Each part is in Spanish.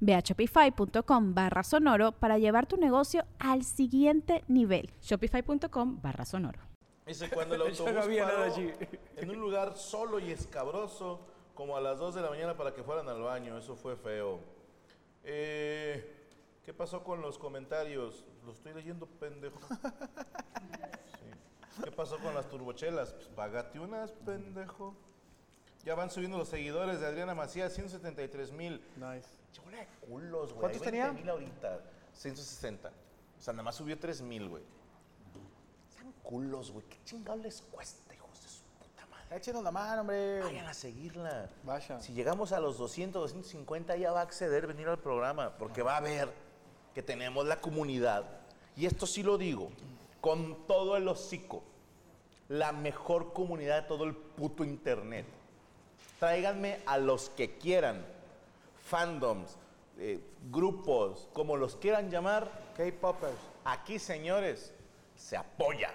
Ve a shopify.com barra sonoro para llevar tu negocio al siguiente nivel. Shopify.com barra sonoro. Dice, cuando el autobús paró en un lugar solo y escabroso, como a las 2 de la mañana para que fueran al baño. Eso fue feo. Eh, ¿Qué pasó con los comentarios? Lo estoy leyendo, pendejo. Sí. ¿Qué pasó con las turbochelas? Pues págate unas, pendejo. Ya van subiendo los seguidores de Adriana Macías, 173 mil. Nice. Chula de culos, güey. ¿Cuántos tenía? 20,000 ahorita. 160. O sea, nada más subió 3 mil, güey. Sean culos, güey. ¿Qué chingados les cuesta, hijos de su puta madre? Échenos la mano, hombre. Vayan a seguirla. Vaya. Si llegamos a los 200, 250, ella va a acceder a venir al programa, porque va a ver que tenemos la comunidad. Y esto sí lo digo, con todo el hocico. La mejor comunidad de todo el puto internet. Tráiganme a los que quieran. Fandoms, eh, grupos, como los quieran llamar. K-Poppers. Aquí, señores, se apoya.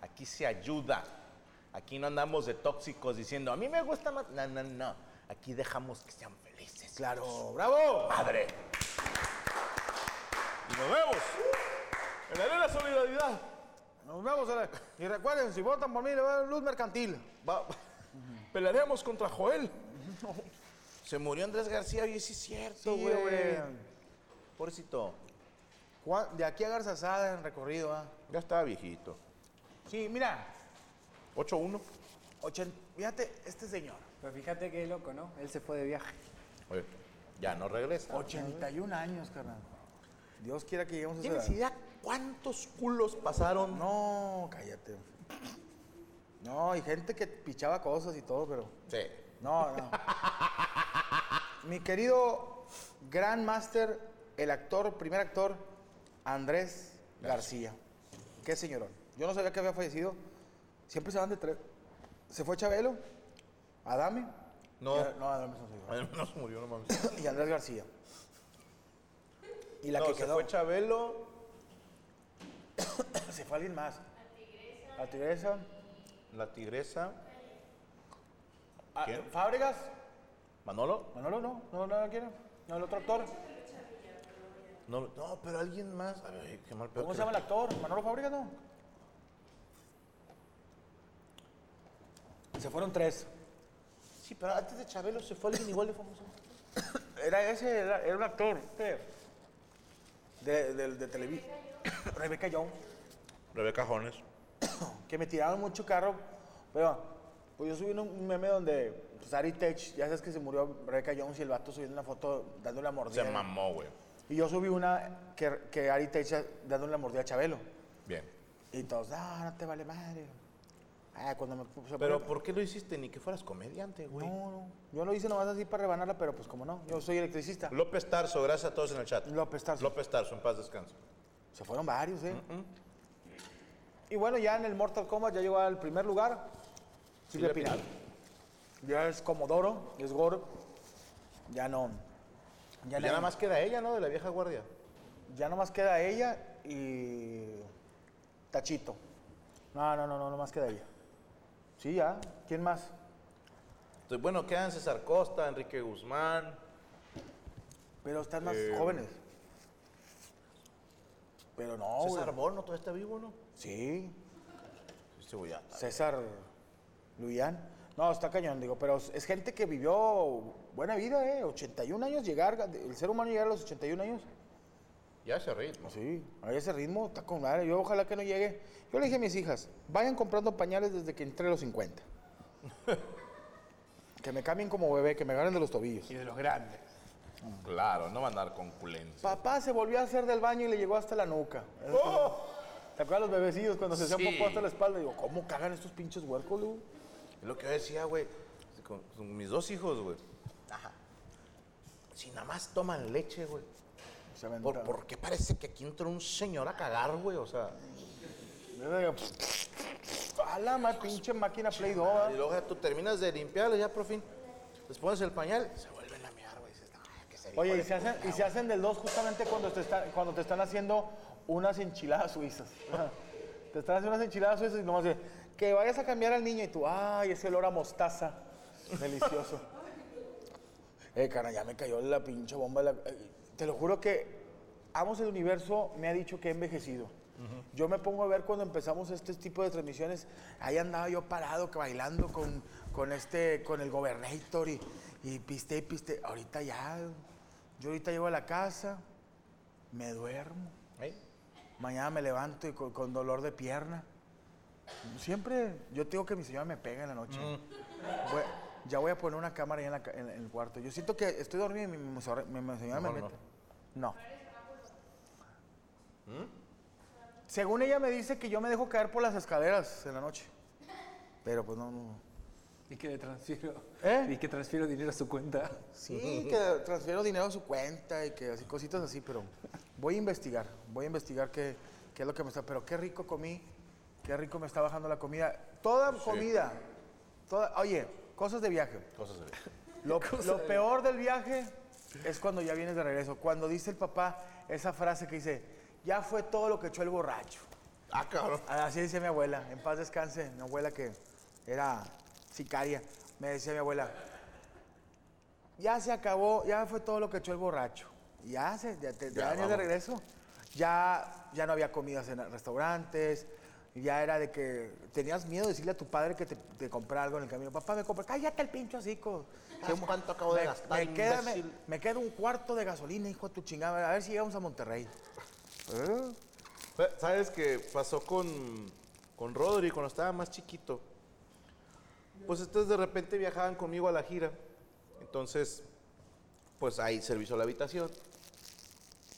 Aquí se ayuda. Aquí no andamos de tóxicos diciendo, a mí me gusta más. No, no, no. Aquí dejamos que sean felices. Claro, bravo. Padre. Y nos vemos en la Arena Solidaridad. Nos vemos. a la- Y recuerden, si votan por mí, le voy a dar luz mercantil. Va- Pelearemos contra Joel. Se murió Andrés García y sí es cierto, Sí, güey. güey. Pobrecito. De aquí a Garzazada en recorrido, ¿ah? Ya estaba viejito. Sí, mira. 8-1. ochen- Fíjate, este señor. Pero fíjate qué loco, ¿no? Él se fue de viaje. Oye, ya no regresa. 81 años, carnal. Dios quiera que lleguemos a esa ¿Tienes edad. idea cuántos culos pasaron? No, cállate. No, y gente que pichaba cosas y todo, pero. Sí. No, no. Mi querido Grand Master, el actor, primer actor, Andrés García. Qué señorón. Yo no sabía que había fallecido. Siempre se van de tres. Se fue Chabelo, Adame. No. y- no, Adame no se se murió, no mames. Y Andrés García. Y la no, que se quedó. fue Chabelo. Se fue alguien más. La tigresa. La tigresa. Ah, ¿Quién? Fábregas. Manolo. Manolo, no. No, no, quiere. No, el otro actor. No, no, pero alguien más. A ver, qué mal pedo ¿Cómo se llama el actor? Manolo Fábregas, no. Se fueron tres. Sí, pero antes de Chabelo se fue alguien igual de famoso. Era ese, era, era un actor. este, De, de, de Televisa. Rebeca Young. Rebeca Jones. Que me tiraron mucho carro. Pero, pues yo subí un, meme donde pues, Ari Tech, ya sabes que se murió Rebeca Jones y el vato subiendo una foto dándole la mordida. Se mamó, güey. Y yo subí una que, que Ari Tech dándole la mordida a Chabelo. Bien. Y todos, no, no te vale madre. Ah, cuando me puse Pero ¿por qué lo hiciste? Ni que fueras comediante, güey. No, no. Yo lo hice nomás así para rebanarla, pero pues como no, yo soy electricista. López Tarso, gracias a todos en el chat. López Tarso. López Tarso, en paz descanso. Se fueron varios, ¿eh? Y bueno, ya en el Mortal Kombat ya llegó al primer lugar. Silvia Silvia Pinal. Ya es Comodoro, es Goro. Ya no. Ya, nada más queda ella, ¿no? De la vieja guardia. Ya nomás queda ella y. Tachito. No, no, no, no, nomás queda ella. Sí, ya. ¿Quién más? Entonces, bueno, quedan César Costa, Enrique Guzmán. Pero están más Eh, jóvenes. Pero no. César Bono todavía está vivo, ¿no? Sí, Este. César Luián. No, está cañón, digo, pero es gente que vivió buena vida, ¿eh? 81 años llegar, el ser humano llegar a los 81 años. Ya ese ritmo. Sí, a ese ritmo está con madre. Yo ojalá que no llegue. Yo le dije a mis hijas, vayan comprando pañales desde que entré a los 50. que me cambien como bebé, que me agarren de los tobillos. Y de los grandes. Claro, no va a andar con culencia. Papá se volvió a hacer del baño y le llegó hasta la nuca. ¿Te acuerdas los bebecillos cuando se hacían Sí. popó hasta la espalda? Digo, ¿cómo cagan estos pinches huercos, Lu? Es lo que yo decía, güey. Con, con mis dos hijos, güey. Ajá. Si nada más toman leche, güey. Se. ¿Por, ¿Por qué parece que aquí entró un señor a cagar, güey? O sea. A la más pinche máquina Play 2. Y luego ya tú terminas de limpiarlo, ya por fin. Les pones el pañal, se vuelven a miar, güey. Dices, "Ay, que se dijo Oye, y se, hacen, y se hacen del 2 justamente cuando te, están, cuando te están haciendo unas enchiladas suizas. te están haciendo unas enchiladas suizas y nomás de que vayas a cambiar al niño y tú, ay, ese olor a mostaza. Delicioso. eh, cara, ya me cayó la pinche bomba. la- eh, te lo juro que Amos el Universo me ha dicho que he envejecido. Yo me pongo a ver cuando empezamos este tipo de transmisiones, ahí andaba yo parado, bailando con, con, este, con el Gobernator y, y piste y piste. Ahorita ya, yo ahorita llego a la casa, me duermo, ¿Eh? mañana me levanto y con, con dolor de pierna. Siempre, yo tengo que mi señora me pega en la noche. Voy- ya voy a poner una cámara ahí en, la en- en el cuarto. Yo siento que estoy dormido y mi, mi- mi señora me mete. no. No. Según ella me dice que yo me dejo caer por las escaleras en la noche. Pero pues no, no. Y que le transfiero. ¿Eh? Y que transfiero dinero a su cuenta. Sí, que transfiero dinero a su cuenta y que así, cositas así, pero voy a investigar, voy a investigar qué, qué es lo que me está. Pero qué rico comí, qué rico me está bajando la comida. Toda comida, toda, oye, cosas de viaje. Cosas de Lo, lo peor del viaje es cuando ya vienes de regreso. Cuando dice el papá esa frase que dice, ya fue todo lo que echó el borracho. Ah, cabrón. Así decía mi abuela, en paz descanse, mi abuela que era sicaria. Me decía mi abuela, ya se acabó, ya fue todo lo que echó el borracho. Ya, se, ya, te, ya Ya, venías de regreso. Ya, ya no había comidas en restaurantes. Ya era de que tenías miedo de decirle a tu padre que te, te comprara algo en el camino. Papá, me compra, cállate el pincho hocico. ¿Sabes cuánto acabo de me, gastar, Me queda, me, imbécil? me queda un cuarto de gasolina, hijo de tu chingada. A ver si llegamos a Monterrey. ¿Eh? ¿Sabes qué pasó con, con Rodri cuando estaba más chiquito? Pues entonces de repente viajaban conmigo a la gira. Entonces, pues ahí servicio a la habitación.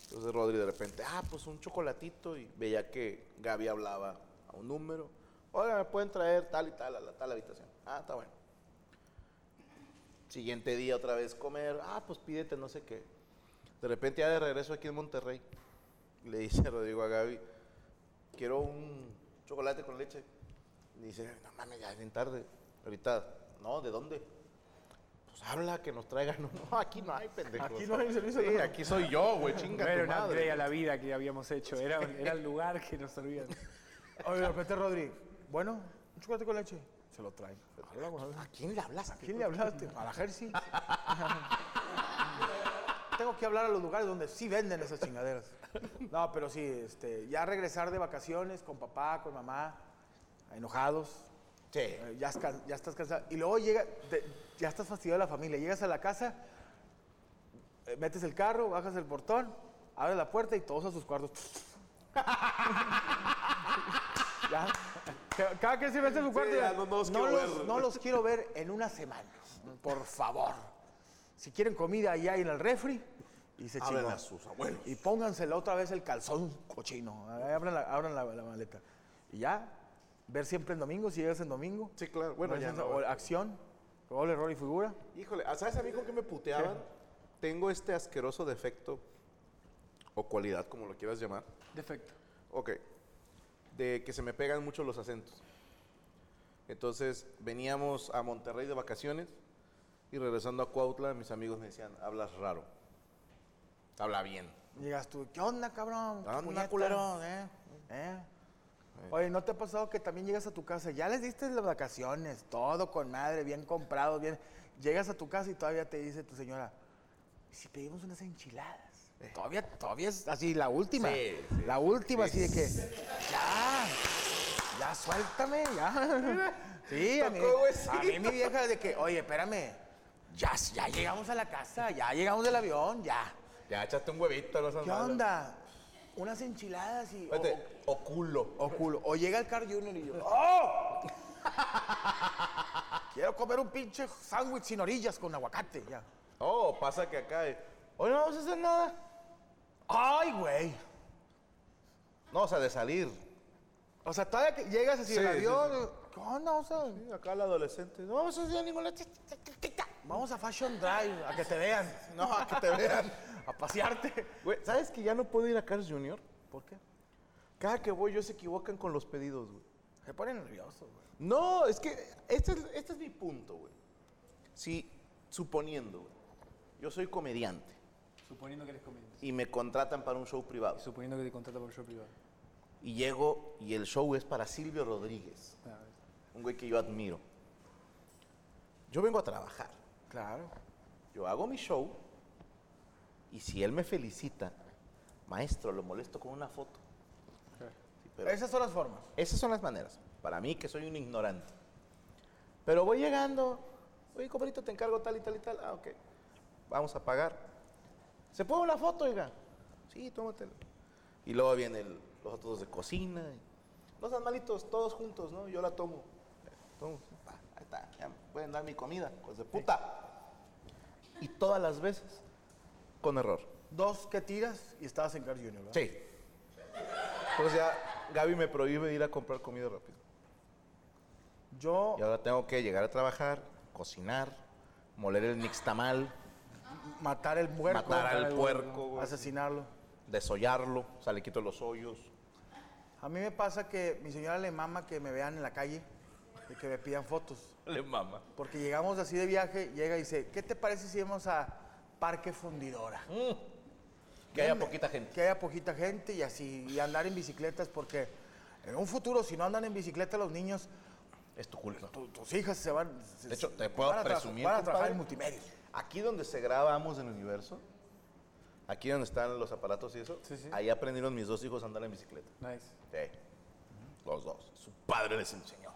Entonces Rodri de repente, ah, pues un chocolatito. Y veía que Gaby hablaba un número. Oiga, me pueden traer tal y tal a la tal habitación. Ah, está bueno. Siguiente día otra vez comer. Ah, pues pídete no sé qué. De repente ya de regreso aquí en Monterrey. Le dice Rodrigo a Gaby, quiero un chocolate con leche. Le dice, no mames, ya es bien tarde. Ahorita, no, ¿de dónde? Pues habla, que nos traigan. No, aquí no hay, pendejo. Aquí no hay servicio, Sí, no. aquí soy yo, güey, No chinga era tu una madre. upgrade a la vida que habíamos hecho. Era, era el lugar que nos servían. Oye, de repente Rodri, bueno, un chocolate con leche. Se lo trae. ¿A quién le hablas? ¿A quién le hablaste? A la Jersey. Tengo que hablar a los lugares donde sí venden esas chingaderas. No, pero sí, este, ya regresar de vacaciones con papá, con mamá, enojados. Sí. eh, ya, estás cansado. Y luego llega, te- ya estás fastidiado de la familia. Llegas a la casa, eh, metes el carro, bajas el portón, abres la puerta y todos a sus cuartos. Cada que se mete en su cuarto, ya, no- no los ver. no los quiero ver en una semana. Por favor. Si quieren comida, allá hay en el refri. Y se chingó. a sus abuelos. Y póngansela otra vez el calzón cochino. Abran, la, abran la- la maleta. Y ya, ver siempre en domingo, si llegas en domingo. Sí, claro. Bueno, No, ya no. o acción, gol, error y figura. Híjole, ¿sabes a mí con qué me puteaban? Tengo este asqueroso defecto o cualidad, como lo quieras llamar. Defecto. Ok. De que se me pegan mucho los acentos. Entonces, veníamos a Monterrey de vacaciones y regresando a Cuautla, mis amigos me decían, hablas raro. Habla bien. Llegas tú, ¿qué onda, cabrón? ¿Qué onda, culero? ¿Eh? ¿Eh? Oye, ¿no te ha pasado que también llegas a tu casa? Ya les diste las vacaciones, todo con madre, bien comprado, bien. Llegas a tu casa y todavía te dice tu señora, "¿Y si pedimos unas enchiladas. Todavía, todavía es así, la última. Sí, sí. La última, así de que, ya, ya suéltame, ya. Sí, a mí, a mí mi vieja de que, oye, espérame, ya, ya llegamos a la casa, ya llegamos del avión, ya. Ya echaste un huevito, no ¿Qué onda? unas enchiladas y... o- o culo. O culo. O llega el Carl Jr. y yo, ¡Oh! Quiero comer un pinche sándwich sin orillas con aguacate, ya. Oh, pasa que acá. eh, Hoy no vamos a hacer nada. ¡Ay, güey! No, o sea, de salir. O sea, todavía que llegas así Sí, del sí, avión, ¿qué onda? O sea, Sí, acá el adolescente. No vamos a hacer ninguna. vamos a Fashion Drive, a que te vean, No, a que te vean. a pasearte. Güey, ¿sabes que ya no puedo ir a Cars Jr.? ¿Por qué? Cada que voy, ellos se equivocan con los pedidos, güey. Se ponen nerviosos, güey. No, es que este es, este es mi punto, güey. Si, suponiendo, güey, yo soy comediante Suponiendo que eres comediante. y me contratan para un show privado Suponiendo que te contrata por show privado. y llego y el show es para Silvio Rodríguez, Ah, un güey que yo admiro. Yo vengo a trabajar, Claro. yo hago mi show y si él me felicita, maestro, lo molesto con una foto. Sí, pero- Esas son las formas. Esas son las maneras. Para mí, que soy un ignorante. Pero voy llegando. Oye, compadrito, te encargo tal y tal y tal. Ah, ok. Vamos a pagar. ¿Se puede una foto, oiga? Sí, tómatela. Y luego vienen los otros de cocina. Los animalitos, todos juntos, ¿no? Yo la tomo. Tomo. Ahí está. Ya me pueden dar mi comida. Pues de puta. Y todas las veces, con error. Dos que tiras y estabas en Carl Jr., ¿verdad? Sí. Entonces ya Gaby me prohíbe ir a comprar comida rápido. Yo Y ahora tengo que llegar a trabajar, cocinar, moler el nixtamal, matar el muerto, matar al puerco, güey, asesinarlo. desollarlo, o sea, le quito los hoyos. A mí me pasa que mi señora le mama que me vean en la calle y que me pidan fotos. Le mama. Porque llegamos así de viaje, llega y dice, ¿qué te parece si vamos a Parque Fundidora? Que haya poquita gente. Que haya poquita gente y así, y andar en bicicletas, porque en un futuro, si no andan en bicicleta los niños, Es tu culpa. tu- tus hijas se van... se- De hecho, te puedo van a tra- presumir, Van a trabajar en multimedia. Aquí donde se graba Amos del Universo, aquí donde están los aparatos y eso, Sí, sí. ahí aprendieron mis dos hijos a andar en bicicleta. Nice. Sí. Los dos. Su padre les enseñó.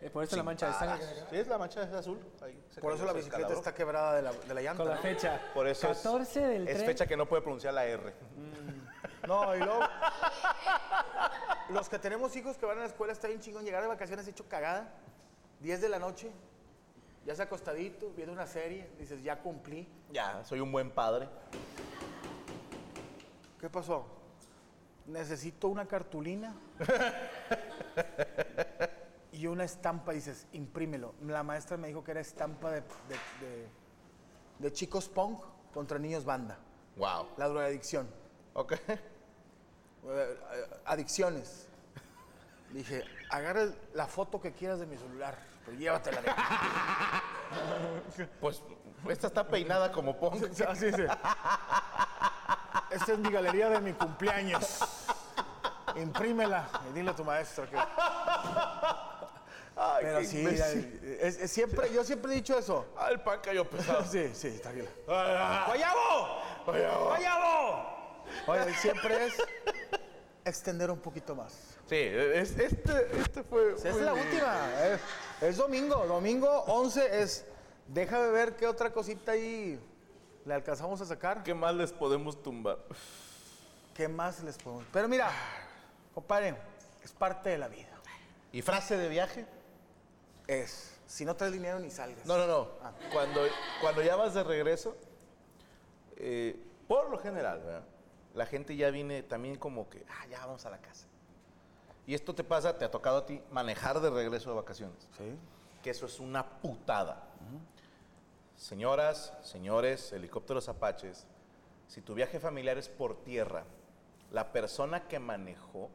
Es por eso la mancha de sangre. Sí, es la mancha es azul. Ahí Por eso la bicicleta está quebrada de la, de la llanta. Con la ¿no? fecha. Por eso es- 14 del es tren. fecha que no puede pronunciar la R. No, y luego. los que tenemos hijos que van a la escuela está bien chingón llegar de vacaciones hecho cagada. 10 de la noche, ya se acostadito, viendo una serie, dices, ya cumplí. Ya, soy un buen padre. ¿Qué pasó? Necesito una cartulina y una estampa. Dices, imprímelo. La maestra me dijo que era estampa de, de- de- de chicos punk contra niños banda. Wow. La drogadicción. Ok. Eh, eh, adicciones. Dije, agarra la foto que quieras de mi celular, pero llévatela de Pues esta está peinada como punk. Así sí. Esta es mi galería de mi cumpleaños. Imprímela y dile a tu maestro que. Ay, Pero sí, es- es siempre, yo siempre he dicho eso. Ah, el pan cayó pesado. Sí, sí. Ah, ¡Guayabo! Guayabo. ¡Guayabo! Oye, siempre es extender un poquito más. Sí, es- este, este fue. Esa es la bien. última. Es, es domingo. Domingo 11 es. Déjame ver qué otra cosita ahí le alcanzamos a sacar. ¿Qué más les podemos tumbar? ¿Qué más les podemos.? Pero mira, compadre, es parte de la vida. ¿Y frase de viaje? Es. Si no traes dinero ni salgas. No, no, no. Cuando, cuando ya vas de regreso, eh, por lo general, ¿verdad? La gente ya viene también como que, ah, ya vamos a la casa. Y esto te pasa, te ha tocado a ti manejar de regreso de vacaciones. Sí. que eso es una putada. Señoras, señores, helicópteros apaches, si tu viaje familiar es por tierra, la persona que manejó,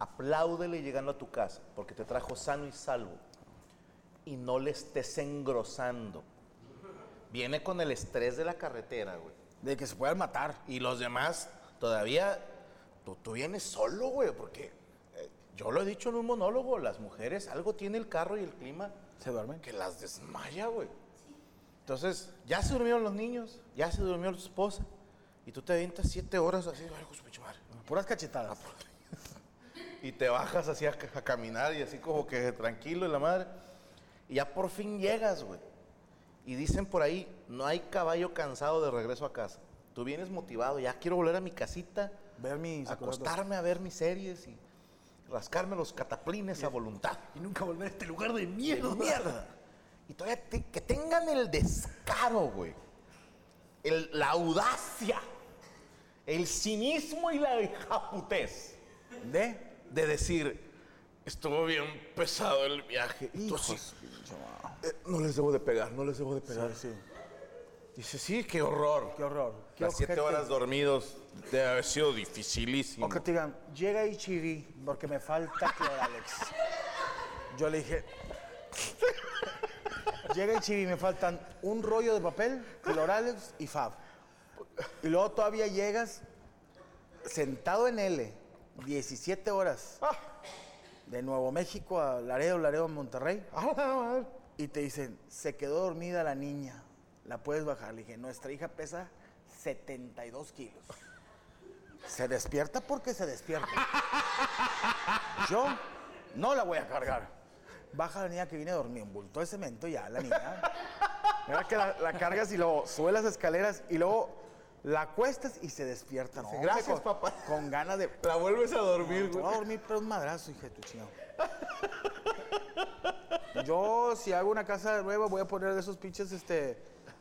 apláudele llegando a tu casa, porque te trajo sano y salvo, y no le estés engrosando. Viene con el estrés de la carretera, güey. De que se puedan matar. Y los demás, todavía, tú, tú vienes solo, güey, porque eh, yo lo he dicho en un monólogo, las mujeres, algo tiene el carro y el clima ¿Se duermen? que las desmaya, güey. Entonces, ya se durmieron los niños, ya se durmió tu esposa, y tú te avientas siete horas así, ay, su madre. Puras cachetadas. Y te bajas así a, a caminar y así como que tranquilo y la madre. Y ya por fin llegas, güey. Y dicen por ahí, no hay caballo cansado de regreso a casa. Tú vienes motivado, ya quiero volver a mi casita, Ver mis acostarme a ver mis series y rascarme los cataplines a voluntad. Y nunca volver a este lugar de ¡Qué mierda. mierda! Y todavía te- que tengan el descaro, güey. El- la audacia, el cinismo y la hijaputez ¿De? de decir, estuvo bien pesado el viaje. Hijos. "Eh, no les debo de pegar, no les debo de pegar. Sí, sí. Dice, sí, qué horror. Qué horror. Qué Las siete ojete. horas dormidos debe haber sido dificilísimo. O que te digan, llega Ichiri porque me falta Alex. Yo le dije, llega Ichiri me faltan un rollo de papel, Alex y Fab. Y luego todavía llegas sentado en L, 17 horas, de Nuevo México a Laredo, Laredo Monterrey. Y te dicen, se quedó dormida la niña, la puedes bajar. Le dije, nuestra hija pesa 72 kilos. Se despierta porque se despierta. Yo no la voy a cargar. Baja la niña que viene a dormir, un bulto de cemento ya, la niña. Mira que la, la cargas y luego sube las escaleras y luego la acuestas y se despierta. ¿no? Gracias, con, papá. Con ganas de... La vuelves a dormir, güey. voy a dormir, pero un madrazo, hija de tu chingado. Yo, si hago una casa nueva, voy a poner de esos pinches este,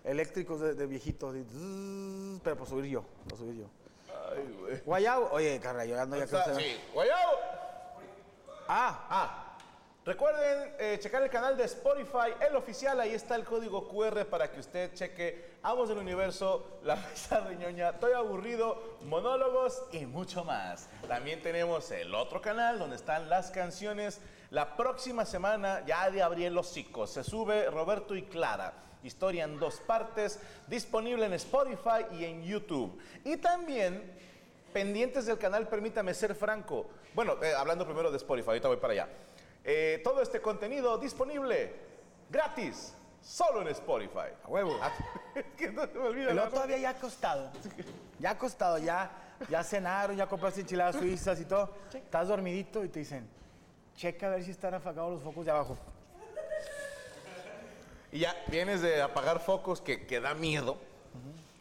eléctricos de, de viejitos. y pero para subir yo, para subir yo. Ay, güey. Guayabo. Oye, carnal, yo ando ya Está- cansado. sí, guayabo. Ah, Ah, recuerden eh, checar el canal de Spotify, el oficial, ahí está el código QR para que usted cheque Amos del Universo, La Mesa de Ñoña, Estoy Aburrido, Monólogos y mucho más. También tenemos el otro canal donde están las canciones. La próxima semana ya de abrir los hocico, se sube Roberto y Clara. Historia en dos partes, disponible en Spotify y en YouTube. Y también pendientes del canal Permítame Ser Franco. Bueno, eh, hablando primero de Spotify, ahorita voy para allá. Eh, todo este contenido disponible gratis, solo en Spotify. a huevo. Es que no se me olvida. La- todavía ya acostado. Ya acostado, ya, ya cenaron, ya compraste enchiladas suizas y todo. Estás dormidito y te dicen, checa a ver si están apagados los focos de abajo. Y ya vienes de apagar focos que, que da miedo.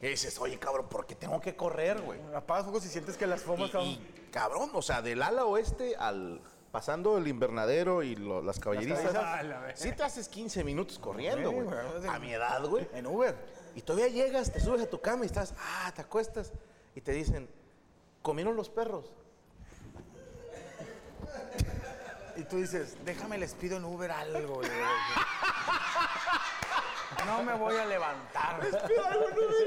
Y dices, oye, cabrón, ¿por qué tengo que correr, güey? Apagas focos y sientes que las fomas Y, y, cabrón, o sea, del ala oeste al pasando el invernadero y lo- las caballerizas. caballerizas. Ah, la verga. Sí te haces 15 minutos corriendo, Sí, güey. güey. A mi edad, güey. en Uber. Y todavía llegas, te subes a tu cama y estás, ah, te acuestas. Y te dicen, ¿comieron los perros? Y tú dices, déjame les pido en Uber algo. digo. No me voy a levantar.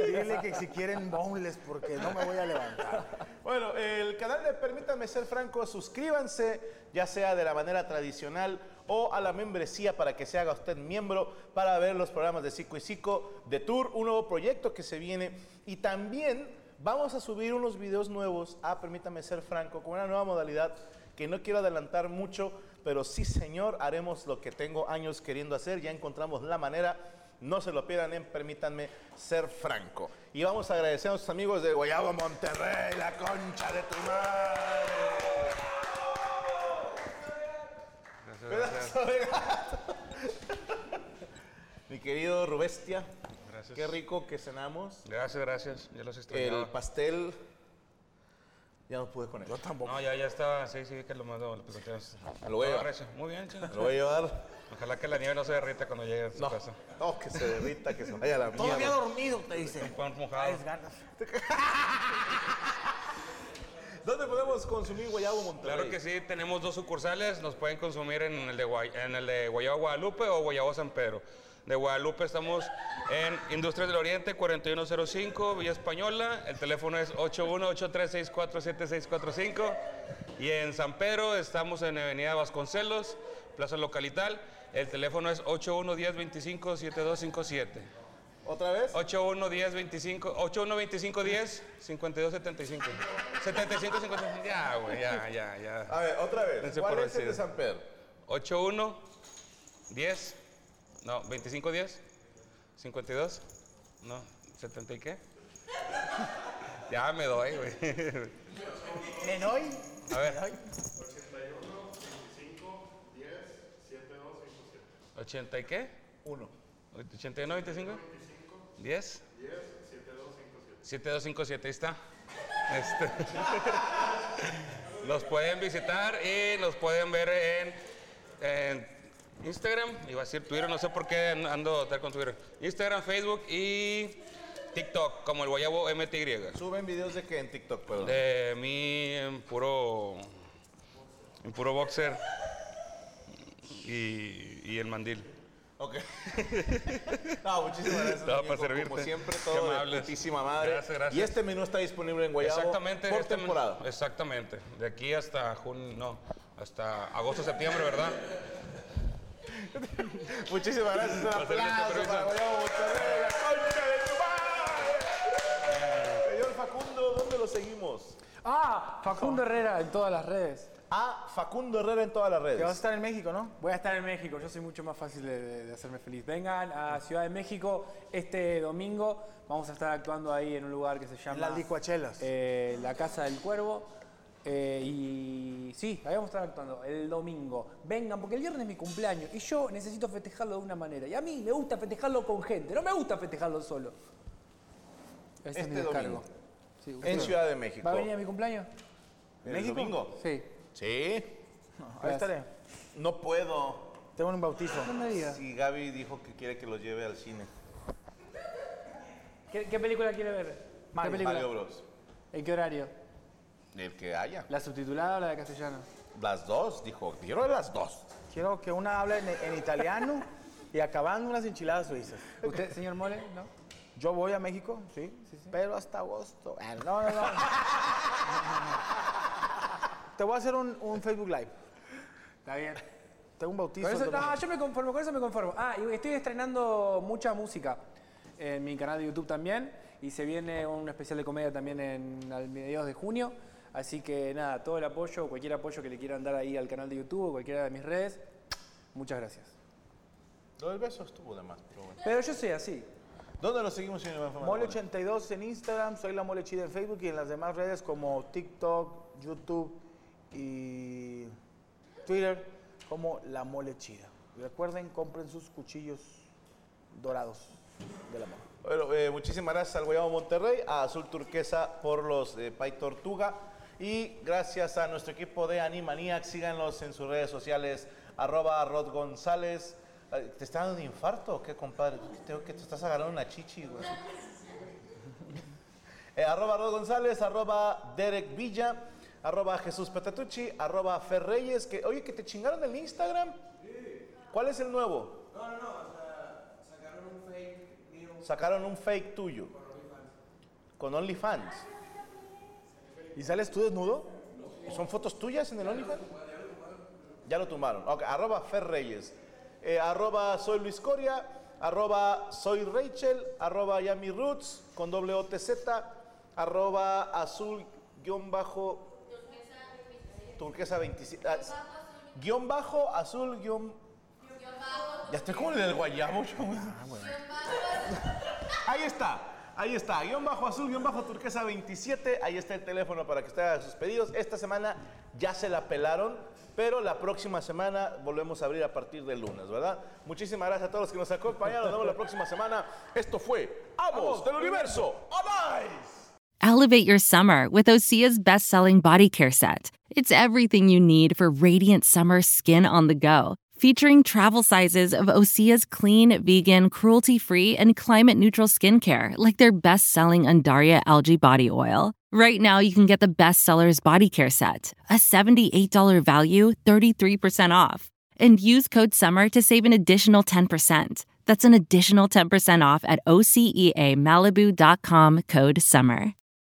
Dile que si quieren boneless porque no me voy a levantar. Bueno, el canal de Permítame Ser Franco, suscríbanse, ya sea de la manera tradicional o a la membresía para que se haga usted miembro para ver los programas de Cico y Cico, de Tour, un nuevo proyecto que se viene. Y también vamos a subir unos videos nuevos a Permítame Ser Franco con una nueva modalidad que no quiero adelantar mucho, pero sí, señor, haremos lo que tengo años queriendo hacer. Ya encontramos la manera. No se lo pierdan en Permítanme Ser Franco. Y vamos a agradecer a nuestros amigos de Guayabo Monterrey, la concha de tu madre. De gato. Mi querido Rubestia, Gracias. qué rico que cenamos. Gracias, gracias. Ya los El extrañaba. pastel, ya no pude con él. Yo tampoco. No, ya, ya estaba. Sí, sí, que lo mandó. Lo voy a llevar. recio. Muy bien, chico. Lo voy a llevar. Ojalá que la nieve no se derrita cuando llegue a su No, casa. no, que se derrita, que se vaya a la Todavía mierda. dormido, te dicen. Pan mojado. Ganas. ¿Dónde podemos consumir Guayabo Monterrey? Claro que sí, tenemos dos sucursales, nos pueden consumir en el de, Guay- en el de Guayabo Guadalupe o Guayabo San Pedro. De Guadalupe estamos en Industrias del Oriente 4105 Villa Española, el teléfono es 8183647645 y en San Pedro estamos en Avenida Vasconcelos, Plaza Localital, el teléfono es 8110257257. ¿Otra vez? 811025 812510 5275 7555 ya, güey, ya, ya, ya. A ver, otra vez. Dense ¿Cuál es el de. San Pedro? 81 10 no, 25 10 52 no, 70 y qué? ya me doy, güey. ¿En hoy? A ver. 80 y qué? Uno. 81 25 10 7257, ahí está. Este, nos pueden visitar y nos pueden ver en, en Instagram, iba a decir Twitter, no sé por qué ando tal con Twitter. Instagram, Facebook y TikTok, como el Guayabo MTY. Suben videos de que en TikTok, perdón. De mí en puro, en puro boxer y, y el mandil. Ok. no, muchísimas gracias. No, para servirte. Como siempre, Qué todo de putísima madre. Gracias, gracias. Y este menú está disponible en Guayabo Exactamente. por este temporada. Exactamente. De aquí hasta junio, no, hasta agosto, septiembre, ¿verdad? Muchísimas gracias. Un aplauso para Guayabo Monterrey, la concha de tu madre. Señor Facundo, ¿dónde lo seguimos? Ah, Facundo Herrera en todas las redes. A Facundo Herrera en todas las Que vas a redes. estar en México, ¿no? Voy a estar en México, yo soy mucho más fácil de, de- de hacerme feliz. Vengan a Ciudad de México este domingo. Vamos a estar actuando ahí en un lugar que se llama... Las licuachelas. eh, la Casa del Cuervo. Eh, y sí, ahí vamos a estar actuando el domingo. Vengan, porque el viernes es mi cumpleaños y yo necesito festejarlo de una manera. Y a mí me gusta festejarlo con gente, no me gusta festejarlo solo. Ese es Este mi descargo. domingo. Sí, En usted- Ciudad de México. ¿Va a venir a mi cumpleaños? ¿En el ¿México? domingo? Sí. Sí. Ahí estaré. No puedo. Tengo un bautizo. No me digas. Si Gaby dijo que quiere que los lleve al cine. ¿Qué, qué película quiere ver? Mario. ¿Qué película? Mario Bros. ¿En qué horario? El que haya. ¿La subtitulada o la de castellano? Las dos, dijo. Quiero las dos. Quiero que una hable en, en italiano y acabando unas enchiladas suizas. ¿Usted, señor Mole? ¿No? Yo voy a México, sí, pero hasta agosto. Ah, No, no, no. Te voy a hacer un, un Facebook Live. Está bien. Tengo un bautizo. Con eso- no, yo me conformo, con eso me conformo. Ah, y estoy estrenando mucha música en mi canal de YouTube también. Y se viene un especial de comedia también en al mediados de junio. Así que nada, todo el apoyo, cualquier apoyo que le quieran dar ahí al canal de YouTube o cualquiera de mis redes, muchas gracias. Lo del beso estuvo de más, pero bueno. Pero yo soy así. ¿Dónde lo seguimos, Fernando? Mole82 en Instagram, soy la Mole Chida en Facebook y en las demás redes como TikTok, YouTube y Twitter como la Mole Chida. Y recuerden, compren sus cuchillos dorados del amor. Bueno, eh, muchísimas gracias al Guayabo Monterrey, a Azul Turquesa por los eh, Pay Tortuga y gracias a nuestro equipo de Animaniacs. Síganlos en sus redes sociales, arroba Rod González. ¿Te está dando un infarto o qué, compadre? Tengo que te estás agarrando una chichi, güey. Eh, arroba Rod González, arroba Derek Villa, arroba Jesús arroba Fer Reyes, que, oye, que te chingaron el Instagram. ¿Cuál es el nuevo? Sacaron un fake tuyo. Con OnlyFans. ¿Y sales tú desnudo? ¿Son fotos tuyas en el OnlyFans? Ya lo tumbaron. Ok, arroba Fer Reyes. Eh, arroba soy Luis Coria. Arroba soy Rachel. Arroba Yami Roots con doble OTZ. Arroba azul guion bajo. Turquesa 27. ah, guion bajo azul guion. Ya estoy como en el guayabo. güey. Ahí está. Ahí está, guion bajo azul, guion bajo turquesa 27. Ahí está el teléfono para que usted haga sus pedidos. Esta semana ya se la pelaron, pero la próxima semana volvemos a abrir a partir del lunes, ¿verdad? Muchísimas gracias a todos los que nos acompañaron. Nos vemos la próxima semana. Esto fue Amos del Universo. ¡Amáis! Elevate your summer with Osea's best selling body care set. It's everything you need for radiant summer skin on the go. Featuring travel sizes of Osea's clean, vegan, cruelty free, and climate neutral skincare, like their best selling Undaria algae body oil. Right now, you can get the best sellers body care set, a $78 value, 33% off. And use code SUMMER to save an additional 10%. That's an additional 10% off at OCEAMalibu.com code SUMMER.